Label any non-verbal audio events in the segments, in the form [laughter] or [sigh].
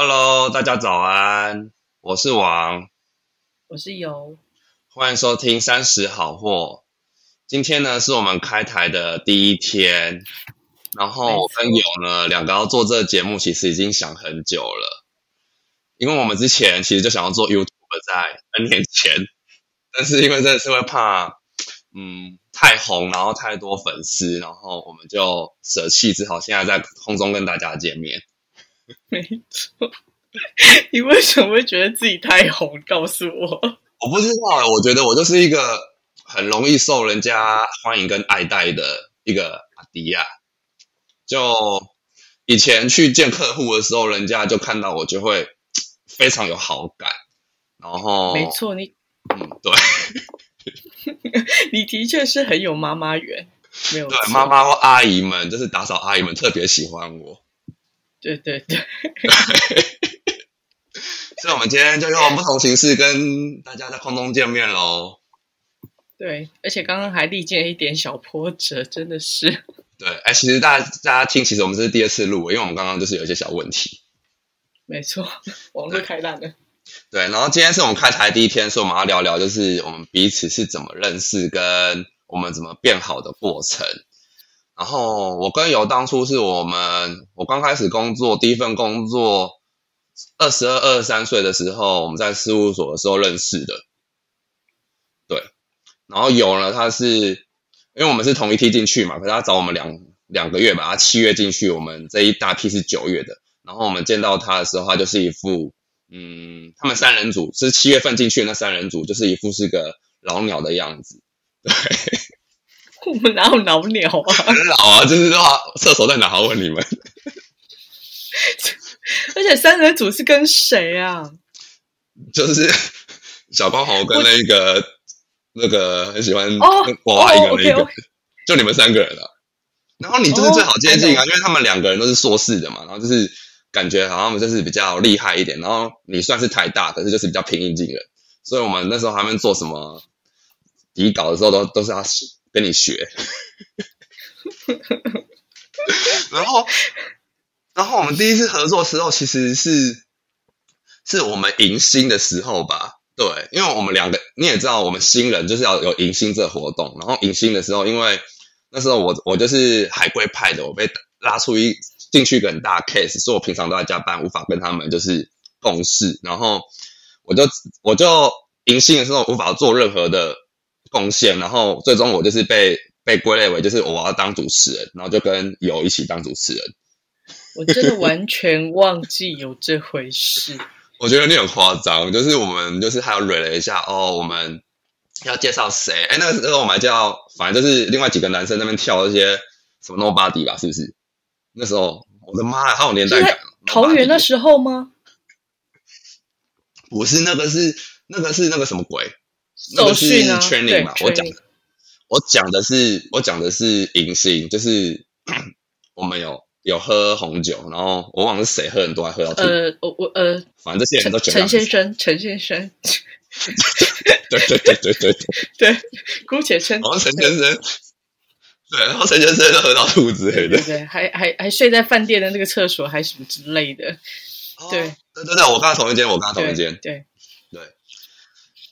Hello，大家早安，我是王，我是游，欢迎收听三十好货。今天呢是我们开台的第一天，然后我跟友呢两个要做这个节目，其实已经想很久了，因为我们之前其实就想要做 YouTube，在 N 年前，[laughs] 但是因为真的是会怕，嗯，太红，然后太多粉丝，然后我们就舍弃，只好现在在空中跟大家见面。[laughs] 没错，你为什么会觉得自己太红？告诉我，我不知道，我觉得我就是一个很容易受人家欢迎跟爱戴的一个阿迪亚。就以前去见客户的时候，人家就看到我就会非常有好感。然后，没错，你嗯，对，[laughs] 你的确是很有妈妈缘，没有对妈妈或阿姨们，就是打扫阿姨们特别喜欢我。对对对，所以，[laughs] 我们今天就用不同形式跟大家在空中见面喽。[laughs] 对，而且刚刚还历经了一点小波折，真的是。对，哎，其实大家大家听，其实我们这是第二次录，因为我们刚刚就是有一些小问题。没错，网络开烂了。对，然后今天是我们开台第一天，所以我们要聊聊，就是我们彼此是怎么认识，跟我们怎么变好的过程。然后我跟游当初是我们，我刚开始工作第一份工作，二十二、二十三岁的时候，我们在事务所的时候认识的。对，然后游呢，他是因为我们是同一梯进去嘛，可是他找我们两两个月吧，他七月进去，我们这一大批是九月的。然后我们见到他的时候，他就是一副，嗯，他们三人组是七月份进去那三人组，就是一副是个老鸟的样子，对。我们哪有老鸟啊？很老啊，就是说射手在哪？好问你们。[laughs] 而且三人组是跟谁啊？就是小包豪跟那个那个很喜欢娃一个那个，就你们三个人了。然后你就是最好接近啊，因为他们两个人都是硕士的嘛，然后就是感觉好像他们就是比较厉害一点。然后你算是台大，可是就是比较平易近人。所以我们那时候他们做什么底稿的时候，都都是要。跟你学，[laughs] 然后，然后我们第一次合作时候，其实是是我们迎新的时候吧？对，因为我们两个你也知道，我们新人就是要有迎新这活动。然后迎新的时候，因为那时候我我就是海归派的，我被拉出一进去一个很大 case，所以我平常都在加班，无法跟他们就是共事。然后我就我就迎新的时候无法做任何的。贡献，然后最终我就是被被归类为就是我要当主持人，然后就跟友一起当主持人。[laughs] 我真的完全忘记有这回事。[laughs] 我觉得你很夸张，就是我们就是还有蕊了一下哦，我们要介绍谁？哎，那个时候我们还叫，反正就是另外几个男生那边跳一些什么 Nobody 吧，是不是？那时候我的妈呀，好有年代感。桃园那时候吗？不是，那个是那个是那个什么鬼？那个是 training 嘛？我讲，我讲的是，我讲的是迎新，就是 [clears throat] 我们有有喝红酒，然后我忘了是谁喝很多，还喝到吐。呃，我我呃，反正这些人都陈先生，陈先生，对对对对对 [laughs] 对，姑且称，好像陈先生，对，然后陈先生都喝到吐之类的，对，还还还睡在饭店的那个厕所，还什么之类的，对对对对，我跟他同一间，我跟他同一间，对。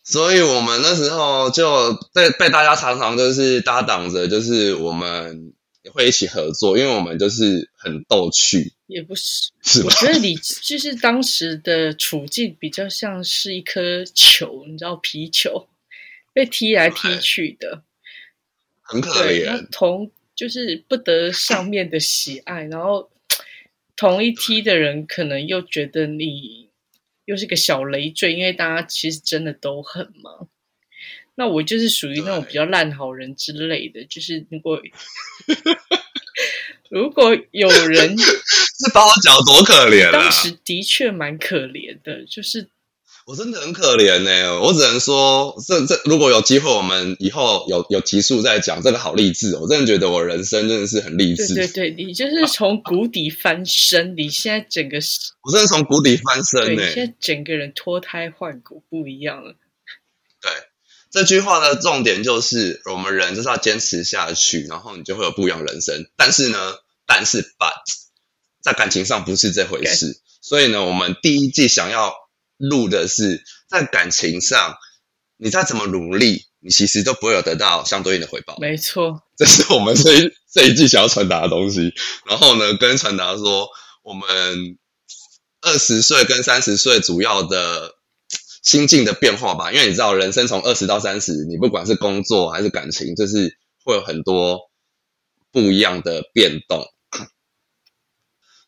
所以我们那时候就被被大家常常就是搭档着，就是我们会一起合作，因为我们就是很逗趣。也不是，是我觉得你 [laughs] 就是当时的处境比较像是一颗球，你知道皮球被踢来踢去的，很可怜。同就是不得上面的喜爱，然后同一踢的人可能又觉得你。又是个小累赘，因为大家其实真的都很忙。那我就是属于那种比较烂好人之类的，就是如果如果有人 [laughs] 是把我讲多可怜，当时的确蛮可怜的，就是。我真的很可怜呢，我只能说，这这如果有机会，我们以后有有集数再讲，这个好励志，哦我真的觉得我人生真的是很励志。对对对，你就是从谷底翻身，你现在整个我真的从谷底翻身呢，现在整个人脱胎换骨，不一样了。[laughs] 对，这句话的重点就是，我们人就是要坚持下去，然后你就会有不一样人生。但是呢，但是 but 在感情上不是这回事。所以呢，我们第一季想要录的是在感情上，你再怎么努力，你其实都不会有得到相对应的回报。没错，这是我们这一这一季想要传达的东西。然后呢，跟传达说，我们二十岁跟三十岁主要的心境的变化吧。因为你知道，人生从二十到三十，你不管是工作还是感情，就是会有很多不一样的变动。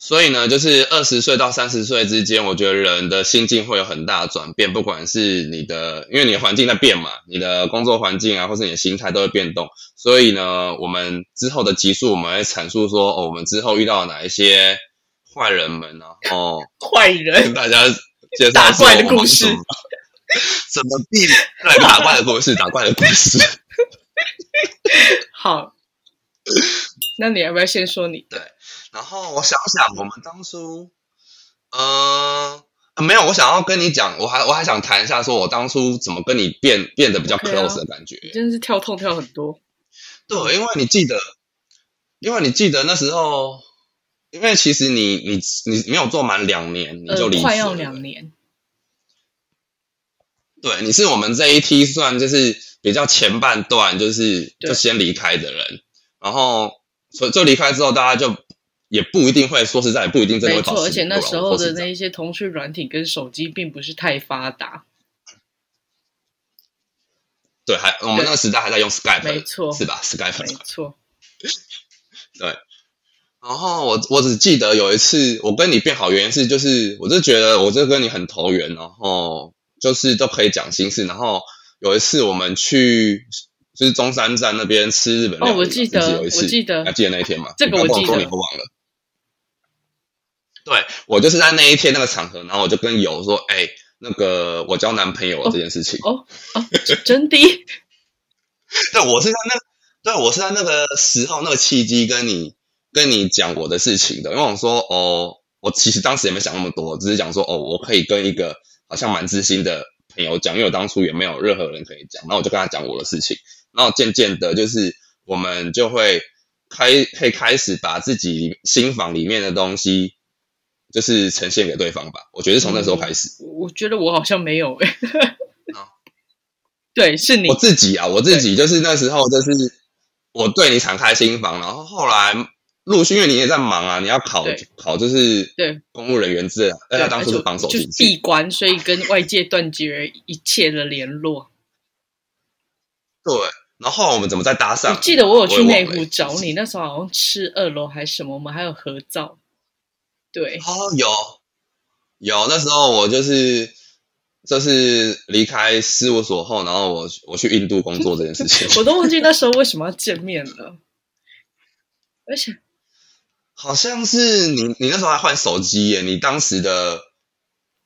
所以呢，就是二十岁到三十岁之间，我觉得人的心境会有很大的转变，不管是你的，因为你的环境在变嘛，你的工作环境啊，或是你的心态都会变动。所以呢，我们之后的集数，我们会阐述说，哦，我们之后遇到哪一些坏人们呢？哦，[laughs] 坏人跟大家介绍打怪的故事怎么避免对打怪的故事，打怪的故事。[laughs] 好，那你要不要先说你？然后我想想，我们当初，呃，呃没有，我想要跟你讲，我还我还想谈一下，说我当初怎么跟你变变得比较 close 的感觉。你真的是跳痛跳很多。对，因为你记得，因为你记得那时候，因为其实你你你没有做满两年，你就呃，离。快要两年，对，你是我们这一批算就是比较前半段，就是就先离开的人，然后所以就离开之后，大家就也不一定会说实在，也不一定真的没错。会保持而且那时候的那一些通讯软体跟手机并不是太发达，对，还我们那个时代还在用 Skype，没错是吧？Skype 没错。[laughs] 对。然后我我只记得有一次我跟你变好，原因是就是我就觉得我就跟你很投缘，然后就是都可以讲心事。然后有一次我们去就是中山站那边吃日本料理，哦我记得我记得还记得那一天吗？这个我记得忘了。对我就是在那一天那个场合，然后我就跟友说，哎、那个我交男朋友了这件事情。哦哦，真的？[laughs] 对，我是在那，对我是在那个时候那个契机跟你跟你讲我的事情的，因为我说哦，我其实当时也没想那么多，只是讲说哦，我可以跟一个好像蛮知心的朋友讲，因为我当初也没有任何人可以讲，然后我就跟他讲我的事情，然后渐渐的，就是我们就会开可以开始把自己心房里面的东西，就是呈现给对方吧。我觉得从那时候开始，我觉得我好像没有哎、[laughs] 啊 [laughs] 对，是你我自己啊，我自己就是那时候就是我对你敞开心房，然后后来陆续因为你也在忙啊，你要考考就是对公务人员制啊，对，而且当初就是闭关，所以跟外界断绝一切的联络。[laughs] 对。然后后来我们怎么再搭上？我记得我有去内湖找你，那时候好像吃二楼还是什么，我们还有合照。对，哦，有有，那时候我就是就是离开事务所后，然后我我去印度工作这件事情，[laughs] 我都忘记那时候为什么要见面了。而且 [laughs] 好像是你你那时候还换手机耶，你当时的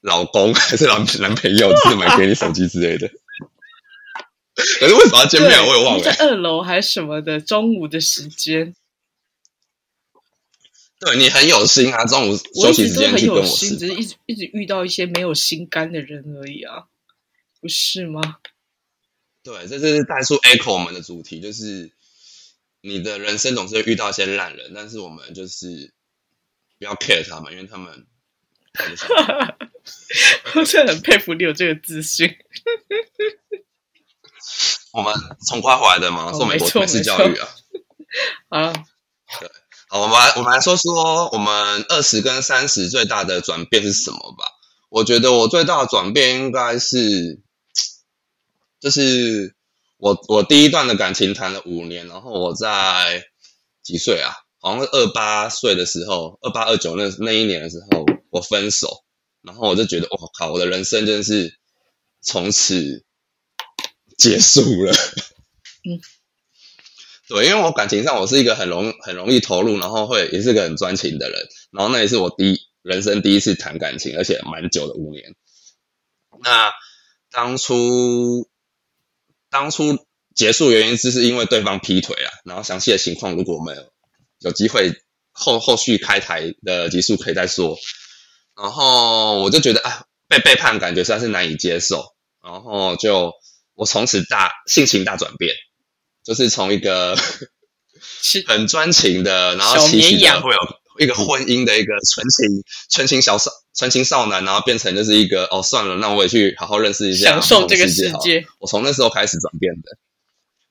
老公 [laughs] 还是男男朋友就是买给你手机之类的。可是为什么要见面我也忘了在。二楼还是什么的，中午的时间，对你很有心啊，中午休息时直都很有间去跟我吃心，只是一直一直遇到一些没有心肝的人而已啊，不是吗？对，这就是代数 echo 我们的主题，就是你的人生总是会遇到一些烂人，但是我们就是不要 care 他们，因为他们 [laughs] 我真的很佩服你有这个自信。我们从国外回来的嘛，哦做美国美式教育啊。啊，[laughs] 好，我们来我们来说说我们二十跟三十最大的转变是什么吧。我觉得我最大的转变应该是，就是我我第一段的感情谈了五年，然后我在几岁啊？好像是二八岁的时候，二八二九那那一年的时候，我分手，然后我就觉得，我靠，我的人生真是从此结束了。[laughs] 嗯，对，因为我感情上我是一个很容很容易投入，然后会也是个很专情的人，然后那也是我第一人生第一次谈感情，而且蛮久的五年。那当初当初结束原因就是因为对方劈腿啊，然后详细的情况如果我们有有机会后后续开台的集数可以再说。然后我就觉得啊，被背叛感觉实在是难以接受，然后就我从此大性情大转变，就是从一个 [laughs] 很专情的，然后期许小绵羊的会有一个婚姻的一个纯情纯情小少纯情少男，然后变成就是一个哦算了，那我也去好好认识一下享受这个世世界界。我从那时候开始转变的，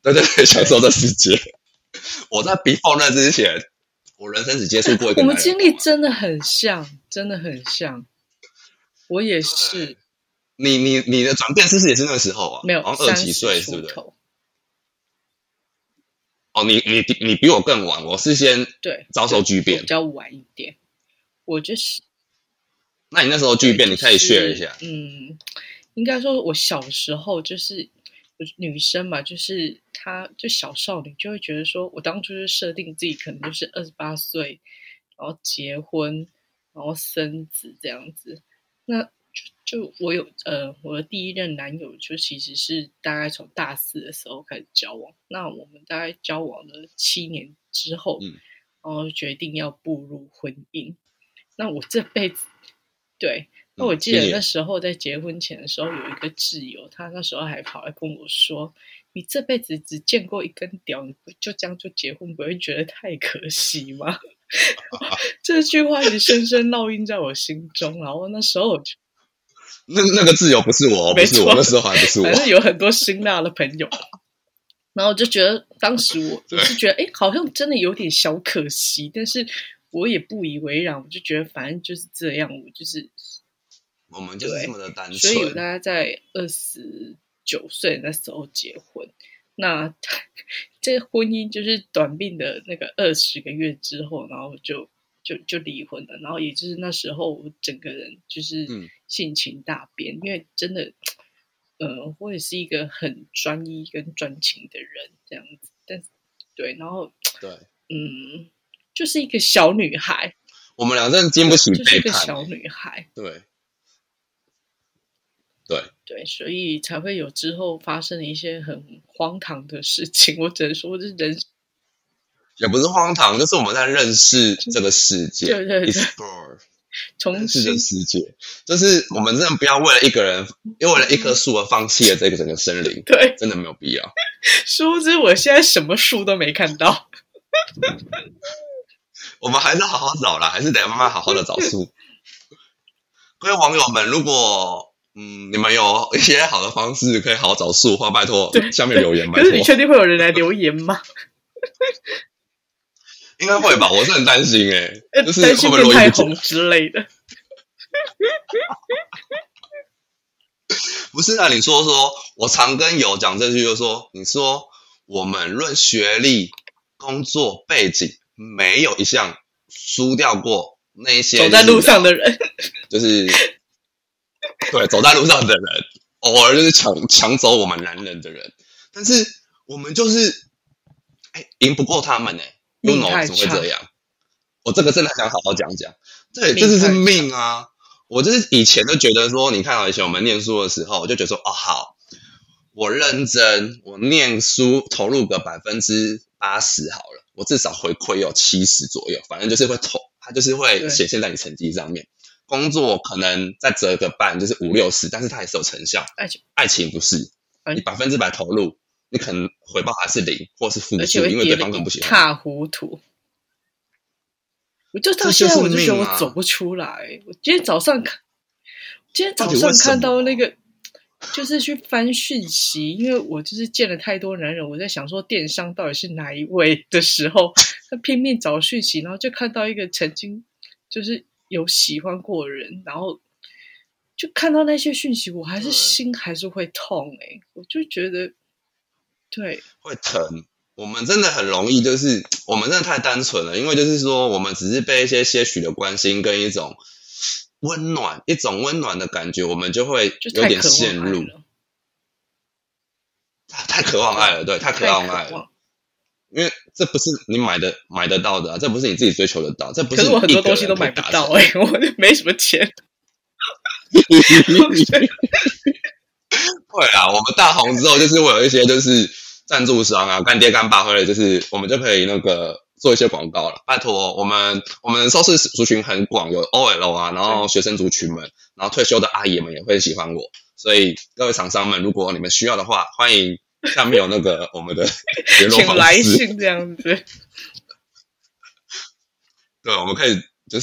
对对对，享受这世界。[laughs] 我在 before 那之前，我人生只接触过一个人。我们经历真的很像，真的很像。我也是，你你你的转变是不是也是那个时候啊？没有好像二十几岁，是不是？哦，你你你比我更晚，我是先对，遭受巨变比。较晚一点。我就是那你那时候巨变，你可以就是 share 一下。嗯，应该说，我小时候就是女生嘛，就是她就小少女，就会觉得说，我当初就设定自己可能就是二十八岁，然后结婚，然后生子这样子。那就就我有呃，我的第一任男友就其实是大概从大四的时候开始交往，那我们大概交往了七年之后，嗯然后决定要步入婚姻。那我这辈子，对，那我记得那时候在结婚前的时候，有一个挚友，他那时候还跑来跟我说：“你这辈子只见过一根屌，你不就这样就结婚，不会觉得太可惜吗？” [laughs] 这句话一直深深烙印在我心中。然后那时候我就那那个自由不是我，不是我，那时候还不是我反。正有很多辛辣的朋友，然后我就觉得当时我我是觉得，哎，好像真的有点小可惜，但是我也不以为然，我就觉得反正就是这样，我就是，我们就是这么的单纯所以我大纯。概在二十九岁那时候结婚。那 [laughs] 这婚姻就是短命的那个二十个月之后，然后就就就离婚了。然后也就是那时候，我整个人就是嗯性情大变，因为真的，呃，我也是一个很专一跟专情的人，这样子。但对，然后对，嗯，就是一个小女孩，我们俩真的经不起就是一背叛。个小女孩，对，对，对，所以才会有之后发生的一些很荒唐的事情。我只能说，这是人也不是荒唐，就是我们在认识这个世界对对对，explore [laughs] 重认识这新世界。就是我们真的不要为了一个人，因为为了一棵树而放弃了这个整个森林，对，真的没有必要。殊不知我现在什么树都没看到。我们还是好好找啦，还是得慢慢好好的找树。[laughs] 各位网友们，如果嗯你们有一些好的方式可以好好找树的话，拜托下面留言，拜可是你托。确定会有人来留言吗？应该会吧？我是很担心哎、呃就是会不会太红之类的。[laughs] 不是啊，你说说，我常跟友讲这句，就是说，你说我们论学历、工作背景，没有一项输掉过那一些走在路上的人，就是对走在路上的人，偶尔就是抢抢走我们男人的人，但是我们就是哎赢不过他们哎、命 know 怎么会这样？我这个真的想好好讲讲，对，这就是命啊！我就是以前就觉得说，你看啊，以前我们念书的时候，我就觉得说，哦好，我认真，我念书投入个百分之八十好了，我至少回馈有七十左右，反正就是会投，它就是会对显现在你成绩上面。工作可能再折个半，就是五六十，但是它也是有成效。爱情爱情不是，你百分之百投入，你可能回报还是零或是负数，因为对方更不喜欢。塌糊涂。我就到现在我就觉得我走不出来。我今天早上看，今天早上看到那个，就是去翻讯息，因为我就是见了太多男人，我在想说电商到底是哪一位的时候，他拼命找讯息，然后就看到一个曾经就是有喜欢过的人，然后就看到那些讯息，我还是心还是会痛诶、我就觉得，对，会疼。我们真的很容易，就是我们真的太单纯了，因为就是说，我们只是被一些些许的关心跟一种温暖、一种温暖的感觉，我们就会有点陷入，太渴望爱了，对，太渴望爱了。因为这不是你买的买得到的、啊，这不是你自己追求得到，这不可是我很多东西都买不到哎、我就没什么钱。[laughs] [laughs] [laughs] 会啊，我们大红之后，就是会有一些就是赞助商啊、干爹干爸，或者就是我们就可以那个做一些广告了。拜托，我们我们收视族群很广，有 OL 啊，然后学生族群们，然后退休的阿姨们也会喜欢我。所以各位厂商们，如果你们需要的话，欢迎下面有那个我们的联络请方式。来信这样子。[laughs] 对，我们可以